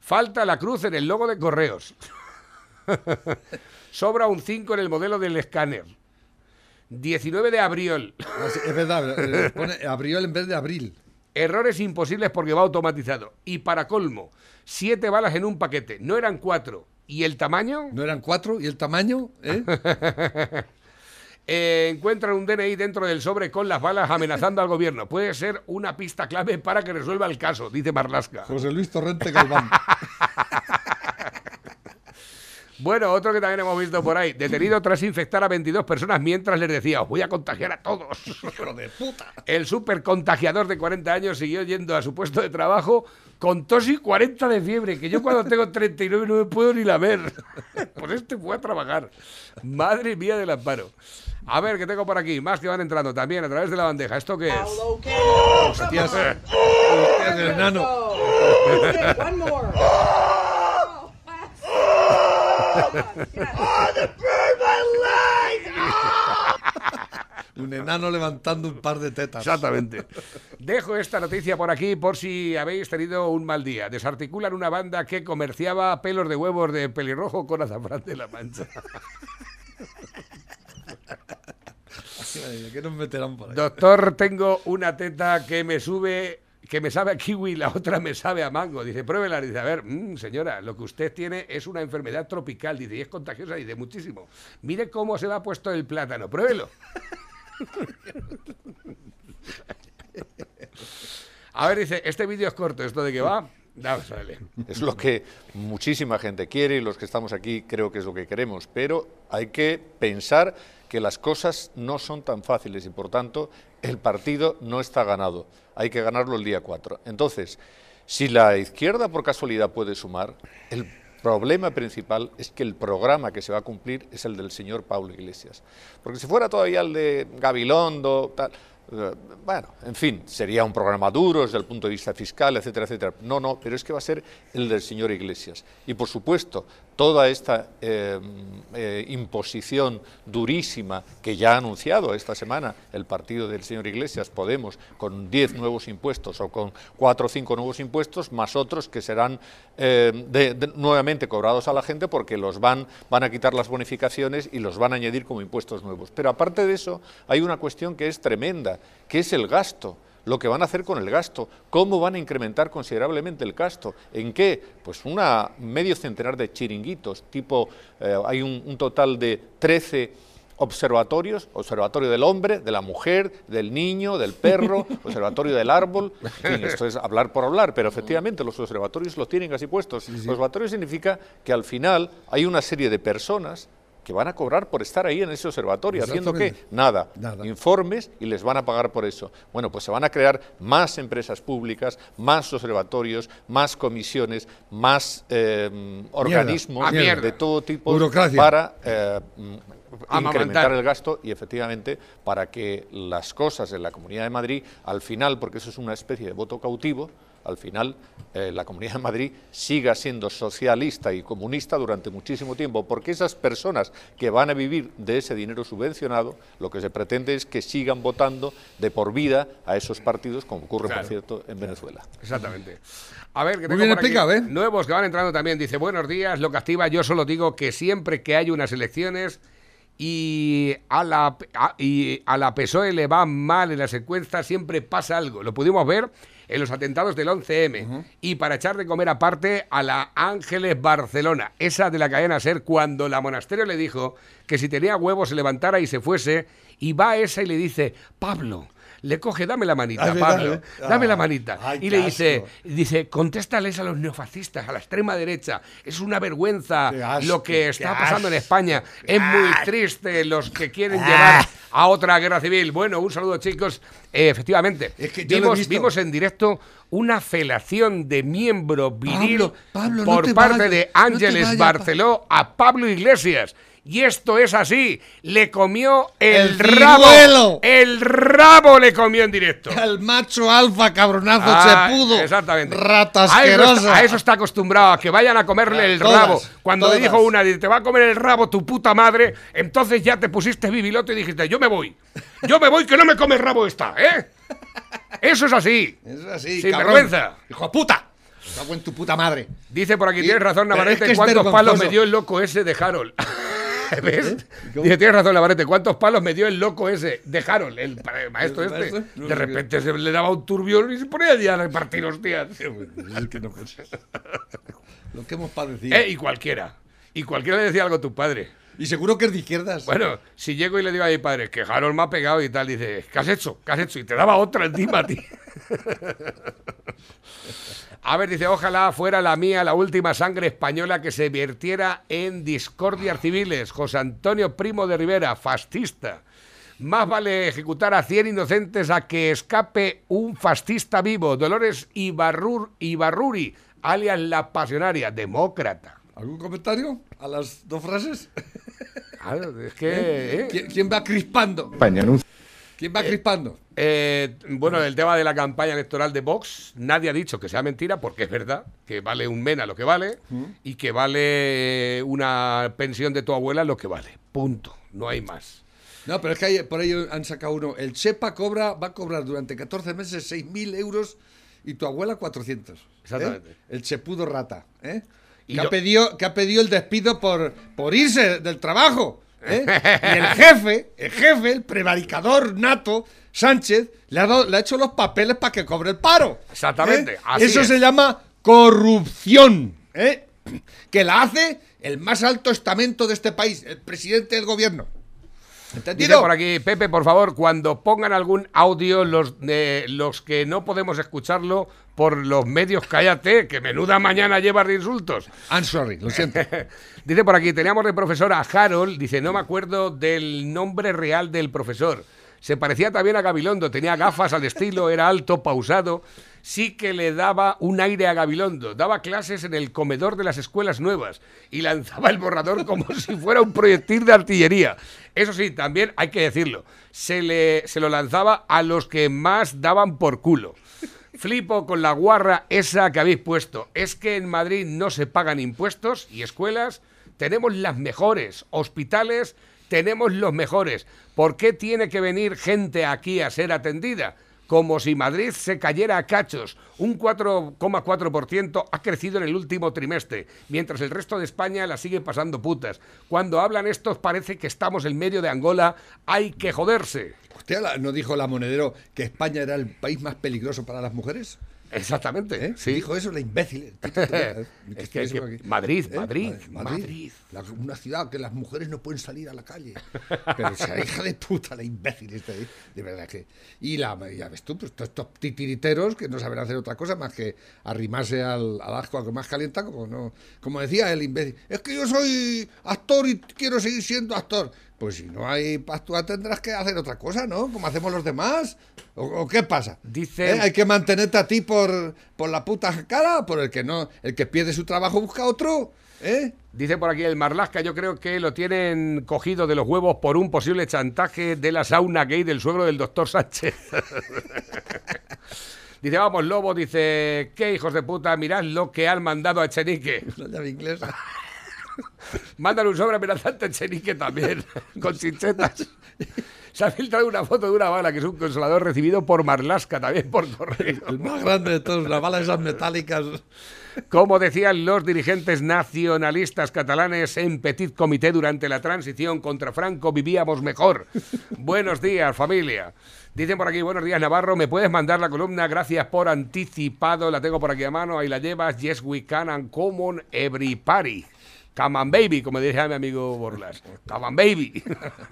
Falta la cruz en el logo de correos. Sobra un 5 en el modelo del escáner. 19 de abril. Ah, es verdad, pone abril en vez de abril. Errores imposibles porque va automatizado. Y para colmo, siete balas en un paquete. No eran cuatro. ¿Y el tamaño? ¿No eran cuatro? ¿Y el tamaño? ¿Eh? Eh, encuentran un DNI dentro del sobre con las balas amenazando al gobierno. Puede ser una pista clave para que resuelva el caso, dice Marlasca. José Luis Torrente Galván. Bueno, otro que también hemos visto por ahí. Detenido tras infectar a 22 personas mientras les decía, os voy a contagiar a todos. Hijo de puta. El super contagiador de 40 años siguió yendo a su puesto de trabajo con tos y 40 de fiebre, que yo cuando tengo 39 no me puedo ni lamer. Pues este fue a trabajar. Madre mía del amparo. A ver, que tengo por aquí? Más que van entrando también a través de la bandeja. ¿Esto qué es? Hostias. Hostias, el enano. One more. Un enano levantando un par de tetas. Exactamente. Dejo esta noticia por aquí por si habéis tenido un mal día. Desarticulan una banda que comerciaba pelos de huevos de pelirrojo con azafrán de la mancha. ¿Qué nos meterán por ahí? Doctor, tengo una teta que me sube, que me sabe a kiwi, la otra me sabe a mango. Dice, pruébela. Dice, a ver, mm, señora, lo que usted tiene es una enfermedad tropical. Dice, y es contagiosa. Dice, muchísimo. Mire cómo se le ha puesto el plátano. Pruébelo. A ver, dice, este vídeo es corto. ¿Esto de qué va? Vamos a. Es lo que muchísima gente quiere y los que estamos aquí creo que es lo que queremos, pero hay que pensar que las cosas no son tan fáciles y por tanto el partido no está ganado. Hay que ganarlo el día 4. Entonces, si la izquierda por casualidad puede sumar, el problema principal es que el programa que se va a cumplir es el del señor Pablo Iglesias. Porque si fuera todavía el de Gabilondo, tal, eh, bueno, en fin, sería un programa duro desde el punto de vista fiscal, etcétera, etcétera. No, no, pero es que va a ser el del señor Iglesias. Y por supuesto, toda esta eh, eh, imposición durísima que ya ha anunciado esta semana el partido del señor Iglesias, Podemos, con 10 nuevos impuestos o con 4 o 5 nuevos impuestos, más otros que serán de- nuevamente cobrados a la gente porque los van, van a quitar las bonificaciones y los van a añadir como impuestos nuevos. Pero aparte de eso, hay una cuestión que es tremenda, que es el gasto lo que van a hacer con el gasto, cómo van a incrementar considerablemente el gasto, en qué, pues una medio centenar de chiringuitos, tipo, eh, hay un, un total de 13 observatorios, observatorio del hombre, de la mujer, del niño, del perro, observatorio del árbol, en fin, esto es hablar por hablar, pero efectivamente los observatorios los tienen así puestos. Observatorio significa que al final hay una serie de personas que van a cobrar por estar ahí en ese observatorio, haciendo qué? Nada, Nada. informes y les van a pagar por eso. Bueno, pues se van a crear más empresas públicas, más observatorios, más comisiones, más eh, organismos Ah, mierda. de todo tipo Burocracia. para eh. Incrementar el gasto y efectivamente para que las cosas en la Comunidad de Madrid, al final, porque eso es una especie de voto cautivo, al final eh, la Comunidad de Madrid siga siendo socialista y comunista durante muchísimo tiempo, porque esas personas que van a vivir de ese dinero subvencionado, lo que se pretende es que sigan votando de por vida a esos partidos, como ocurre, Claro. por cierto, en Venezuela. Exactamente. A ver, que Muy tengo bien por aquí explicado, ¿eh? Nuevos que van entrando también. Dice, buenos días, lo que activa, yo solo digo que siempre que hay unas elecciones y a la, a- y a la PSOE le va mal en las encuestas, siempre pasa algo. Lo pudimos ver en los atentados del 11M. Y para echar de comer aparte a la Ángeles Barcelona, esa de la cadena SER, cuando la monasterio le dijo que si tenía huevos se levantara y se fuese, y va esa y le dice, Pablo, le coge, dame la manita, Ah, Pablo, dame la Ah, manita. ay, y le dice, dice, contéstales a los neofascistas, a la extrema derecha. Es una vergüenza asco, lo que está pasando en España. Es muy asco. triste los que quieren Ah. llevar a otra guerra civil. Bueno, un saludo, chicos. Eh, efectivamente, Es que vimos, en directo una felación de miembro viril Pablo, Pablo, no por te parte de no Ángeles Barceló a Pablo Iglesias. Y esto es así. Le comió el, El rabo. ciruelo. El rabo le comió en directo. El macho alfa, cabronazo, Ah, se pudo. Exactamente. Rata a eso, está, a eso está acostumbrado, a que vayan a comerle el Todas, rabo. Cuando le dijo una, te va a comer el rabo tu puta madre, entonces ya te pusiste bibiloto y dijiste, yo me voy. Yo me voy que no me come el rabo esta, ¿eh? Eso es así. Eso es así, Sin cabrón. vergüenza. Hijo de puta. Cago en tu puta madre. Dice por aquí, Y- tienes razón, Navarrete, es que ¿cuántos palos me dio el loco ese de Harold? ¿Ves? ¿Eh? Dice, tienes razón, Navarrete, ¿cuántos palos me dio el loco ese de Harold, el, maestro ¿El este? de repente se le daba un turbión y se ponía a repartir hostias. Es que no. Lo que hemos padecido. Eh, y cualquiera. Y cualquiera le decía algo a tu padre. Y seguro que es de izquierdas. Bueno, si llego y le digo a mi padre que Harold me ha pegado y tal, dice, ¿qué has hecho? ¿Qué has hecho? Y te daba otra encima ti. A ver, dice, ojalá fuera la mía la última sangre española que se vertiera en discordias civiles. José Antonio Primo de Rivera, fascista. Más vale ejecutar a 100 inocentes a que escape un fascista vivo. Dolores Ibarrur, Ibarruri, alias la pasionaria, demócrata. ¿Algún comentario a las dos frases? Claro, es que... ¿Eh? ¿eh? ¿Quién, quién va crispando? ¿Quién va crispando? Eh, bueno, el tema de la campaña electoral de Vox, nadie ha dicho que sea mentira, porque es verdad, que vale un mena lo que vale y que vale una pensión de tu abuela lo que vale. Punto. No hay más. No, pero es que hay- por ahí han sacado uno. El Chepa cobra, va a cobrar durante 14 meses 6.000 euros y tu abuela 400. ¿eh? Exactamente. El chepudo rata. ¿eh? Y que, ha pedido, que ha pedido el despido por, por irse del trabajo. ¿eh? Y el jefe, el jefe, el prevaricador nato, Sánchez, le ha, dado- le ha hecho los papeles para que cobre el paro. Exactamente, ¿eh? así Eso es. se llama corrupción. ¿eh? Que la hace el más alto estamento de este país, el presidente del gobierno. Dice por aquí, Pepe, por favor, cuando pongan algún audio, los, de, los que no podemos escucharlo por los medios, cállate, que menuda mañana lleva de insultos. I'm sorry, lo siento. dice por aquí, teníamos de profesor a Harold, dice, no me acuerdo del nombre real del profesor. Se parecía también a Gabilondo, tenía gafas al estilo, era alto, pausado. Sí que le daba un aire a Gabilondo. Daba clases en el comedor de las escuelas nuevas y lanzaba el borrador como si fuera un proyectil de artillería. Eso sí, también hay que decirlo, se, le, se lo lanzaba a los que más daban por culo. Flipo con la guarra esa que habéis puesto. Es que en Madrid no se pagan impuestos y escuelas. Tenemos las mejores. Hospitales tenemos los mejores. ¿Por qué tiene que venir gente aquí a ser atendida? Como si Madrid se cayera a cachos. Un 4,4% ha crecido en el último trimestre, mientras el resto de España la sigue pasando putas. Cuando hablan estos parece que estamos en medio de Angola. Hay que joderse. ¿Usted no dijo la monedero que España era el país más peligroso para las mujeres? Exactamente, ¿Eh? sí. Dijo eso la imbécil. Es que- es que Madrid, ¿Eh? Madrid, Madrid. Madrid. La- una ciudad que las mujeres no pueden salir a la calle. Pero o sea, hija de puta, la imbécil esta, ¿eh? de verdad que. Y la, ya ves tú, pues todos estos titiriteros que no saben hacer otra cosa más que arrimarse al, al asco que más calienta, como no, como decía el imbécil. Es que yo soy actor y quiero seguir siendo actor. Pues si no hay actuar tendrás que hacer otra cosa, ¿no? Como hacemos los demás. ¿O, o qué pasa? Dice- ¿Eh? Hay que mantenerte a ti por, por la puta cara, por el que no, el que pierde su trabajo busca otro. ¿Eh? Dice por aquí el Marlasca, yo creo que lo tienen cogido de los huevos por un posible chantaje de la sauna gay del suegro del doctor Sánchez. dice, vamos, Lobo, dice, qué hijos de puta, mirad lo que han mandado a Echenique. La llave inglesa. Mándale un sobre amenazante a Echenique también, con chinchetas. Se ha filtrado una foto de una bala que es un consolador recibido por Marlasca, también por correo. El más grande de todos, la bala esas metálicas. Como decían los dirigentes nacionalistas catalanes en Petit Comité durante la transición contra Franco, vivíamos mejor. Buenos días, familia. Dicen por aquí, buenos días, Navarro. ¿Me puedes mandar la columna? Gracias por anticipado. La tengo por aquí a mano. Ahí la llevas. Yes, we can and common every party. Come on, baby, como decía mi amigo Borlas. Come on, baby.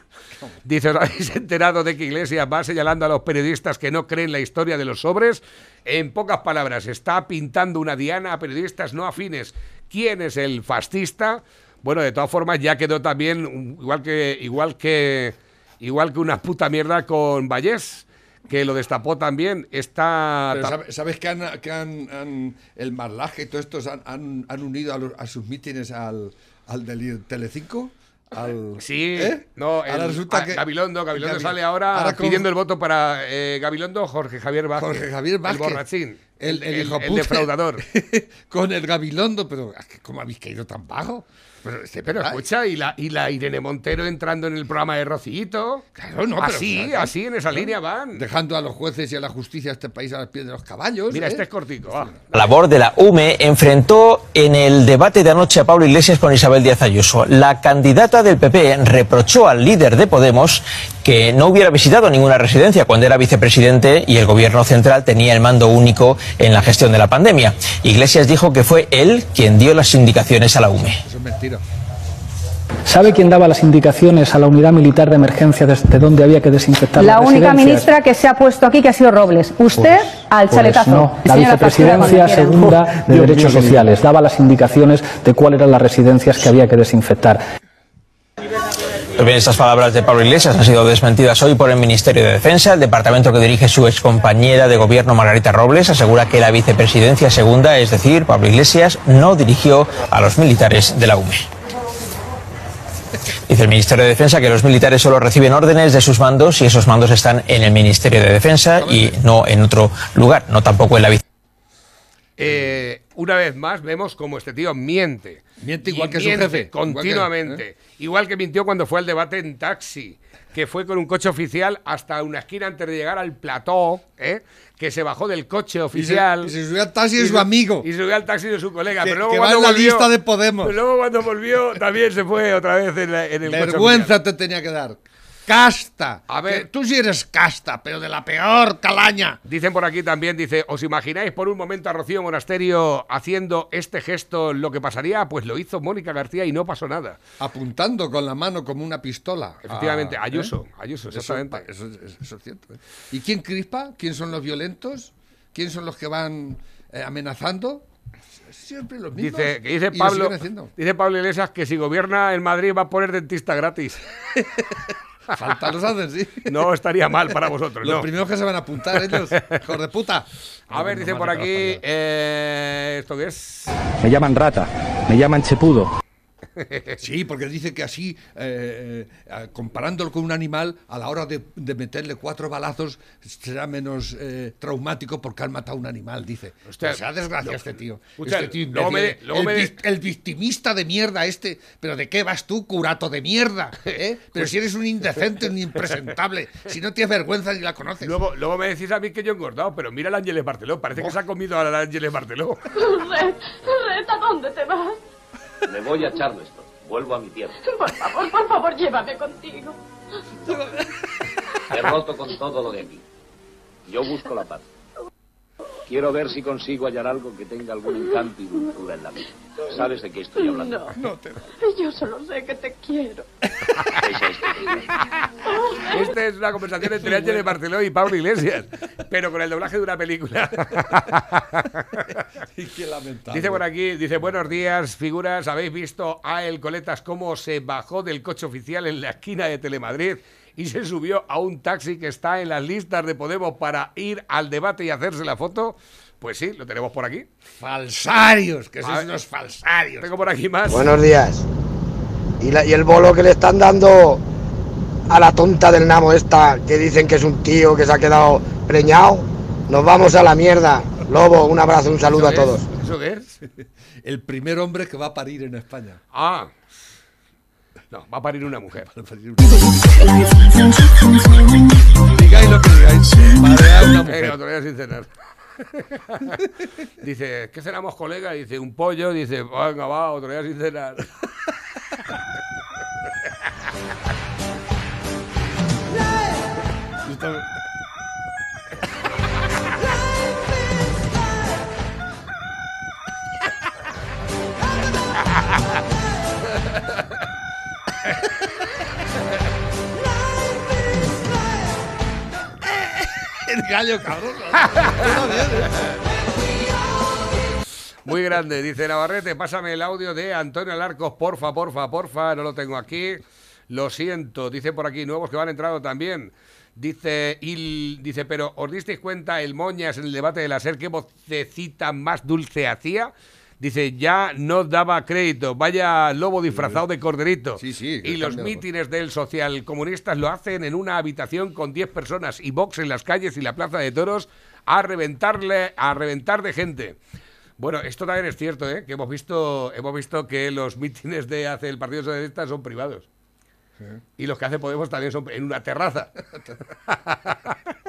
Dice, ¿os habéis enterado de que Iglesias va señalando a los periodistas que no creen la historia de los sobres? En pocas palabras, está pintando una diana a periodistas no afines. ¿Quién es el fascista? Bueno, de todas formas, ya quedó también, igual que, igual que, igual que una puta mierda con Vallés, que lo destapó también. Está... Pero ta- sabe- ¿Sabes que, han, que han, han- el Marlaje y todos estos han, han, unido a, los- a sus mítines al, al del Telecinco? Al, Sí, ¿Eh? no, Ahora resulta a- que- Gabilondo, Gabilondo Gabi- sale ahora, ahora con- pidiendo el voto para eh, Gabilondo, Jorge Javier Vázquez. Jorge Javier Vázquez. El borrachín. El, el, hijo el defraudador. con el Gabilondo, pero que ¿cómo habéis caído tan bajo? Pero, Sí, pero escucha, y la, y la Irene Montero entrando en el programa de Rocito. Claro, no, pero así, claro, así, en esa ¿no? línea van. Dejando a los jueces y a la justicia de este país a los pies de los caballos. Mira, ¿eh? este es cortico. va. La labor de la UME enfrentó en el debate de anoche a Pablo Iglesias con Isabel Díaz Ayuso. La candidata del PP reprochó al líder de Podemos que no hubiera visitado ninguna residencia cuando era vicepresidente y el gobierno central tenía el mando único en la gestión de la pandemia. Iglesias dijo que fue él quien dio las indicaciones a la UME. Eso es mentira. ¿Sabe quién daba las indicaciones a la unidad militar de emergencia desde donde había que desinfectar La las única ministra que se ha puesto aquí que ha sido Robles. Usted al Pues chaletazo. no, la vicepresidencia segunda de Dios Derechos Sociales daba las indicaciones de cuáles eran las residencias que había que desinfectar. Bien, estas palabras de Pablo Iglesias han sido desmentidas hoy por el Ministerio de Defensa. El departamento que dirige su excompañera de gobierno, Margarita Robles, asegura que la vicepresidencia segunda, es decir, Pablo Iglesias, no dirigió a los militares de la UME. Dice el Ministerio de Defensa que los militares solo reciben órdenes de sus mandos y esos mandos están en el Ministerio de Defensa y no en otro lugar, no tampoco en la vice. Eh, una vez más vemos como este tío miente. Miente Y igual que su jefe. Continuamente. Igual que, mintió cuando fue al debate en taxi, que fue con un coche oficial hasta una esquina antes de llegar al plató, ¿eh? que se bajó del coche oficial. y se subió al taxi de su amigo. Y se subió al taxi de su colega. Que- pero luego que va cuando en la volvió, lista de Podemos. pero luego cuando volvió también se fue otra vez en, la- en el coche. Vergüenza te tenía que dar. Casta. A ver. Que tú sí eres casta, pero de la peor calaña. Dicen por aquí también, dice, ¿os imagináis por un momento a Rocío Monasterio haciendo este gesto lo que pasaría? Pues lo hizo Mónica García y no pasó nada. Apuntando con la mano como una pistola. Efectivamente, Ah, Ayuso, ¿eh? Ayuso, exactamente. Eso, eso- eso es cierto. ¿eh? ¿Y quién crispa? ¿Quién son los violentos? ¿Quién son los que van eh, amenazando? Siempre los mismos. Dice, que dice Pablo, dice Pablo Iglesias que si gobierna en Madrid va a poner dentista gratis. Falta los hacen, sí. No estaría mal para vosotros, Los no. primeros que se van a apuntar ellos, hijos de puta. A ver, dice por aquí, eh, ¿esto qué es? Me llaman rata, me llaman chepudo. Sí, porque dice que así, eh, eh, comparándolo con un animal, a la hora de, de meterle cuatro balazos será menos eh, traumático porque han matado a un animal, dice. O sea, desgracia no. este tío. Escucha, Este tío luego me- luego el, me- el victimista de mierda este. ¿Pero de qué vas tú, curato de mierda? ¿eh? Pero Pues si eres un indecente, un impresentable, si no tienes vergüenza ni la conoces. Luego, luego me decís a mí que yo he engordado, pero mira al Ángeles Barteló. Parece que se ha comido al Ángeles Barteló. Red, Red, ¿a dónde te vas? Me voy a Charleston. Vuelvo a mi tierra. Por favor, por favor, llévame contigo. He roto con todo lo de aquí. Yo busco la paz. Quiero ver si consigo hallar algo que tenga algún encanto y dulzura en la vida. ¿Sabes de qué estoy hablando? No, yo solo sé que te quiero. Esta es una conversación entre Ángeles Barteló y Pablo Iglesias, pero con el doblaje de una película. Y qué lamentable. Dice por aquí, dice, buenos días, figuras, ¿habéis visto a El Coletas cómo se bajó del coche oficial en la esquina de Telemadrid y se subió a un taxi que está en las listas de Podemos para ir al debate y hacerse la foto? Pues sí, lo tenemos por aquí. Falsarios, que A sois unos falsarios. Tengo por aquí más. Buenos días. ¿Y, la- y el bolo que le están dando a la tonta del Namo esta, que dicen que es un tío que se ha quedado preñado? Nos vamos a la mierda. Lobo, un abrazo, un saludo a ¿Eso todos. es? ¿Eso qué es? El primer hombre que va a parir en España. Ah. No, va a parir una mujer. Digáis lo que digáis. Parirá una mujer. Día sin cenar. dice, ¿qué cenamos, colega? Dice, un pollo. Dice, venga, va, otro día sin cenar. Cabrón. Muy grande, dice Navarrete, pásame el audio de Antonio Alarcos, porfa, porfa, porfa, no lo tengo aquí. Lo siento, dice por aquí, nuevos que van entrando también. Dice, Il, dice, pero ¿os disteis cuenta el Moñas en el debate de la SER qué vocecita más dulce hacía? Dice, ya no daba crédito, vaya lobo disfrazado de corderito. Sí, sí. Y los mítines del socialcomunistas lo hacen en una habitación con 10 personas y box en las calles y la plaza de toros a reventarle, a reventar de gente. Bueno, esto también es cierto, ¿eh? que hemos visto, hemos visto que los mítines de hace el Partido Socialista son privados. Y los que hace Podemos también son en una terraza.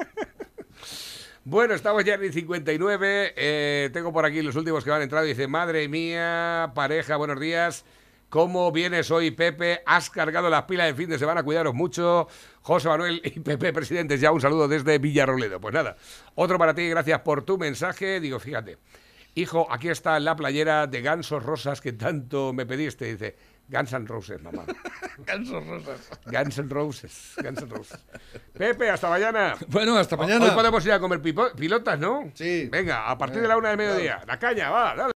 bueno, estamos ya en el 59. eh, tengo por aquí los últimos que van entrando. Dice, madre mía, pareja, buenos días. ¿Cómo vienes hoy, Pepe? ¿Has cargado las pilas de fin de semana? Cuidaros mucho. José Manuel y Pepe, presidentes, ya un saludo desde Villarroledo. Pues nada, otro para ti, gracias por tu mensaje. Digo, fíjate, hijo, aquí está la playera de gansos rosas que tanto me pediste. Dice, Guns N' Roses, mamá. Gansos rosas. Guns N' Roses, Guns N' Roses. Pepe, hasta mañana. Bueno, hasta mañana. Hoy podemos ir a comer pilotas, ¿no? Sí. Venga, a partir de la una del mediodía. La caña, va, dale.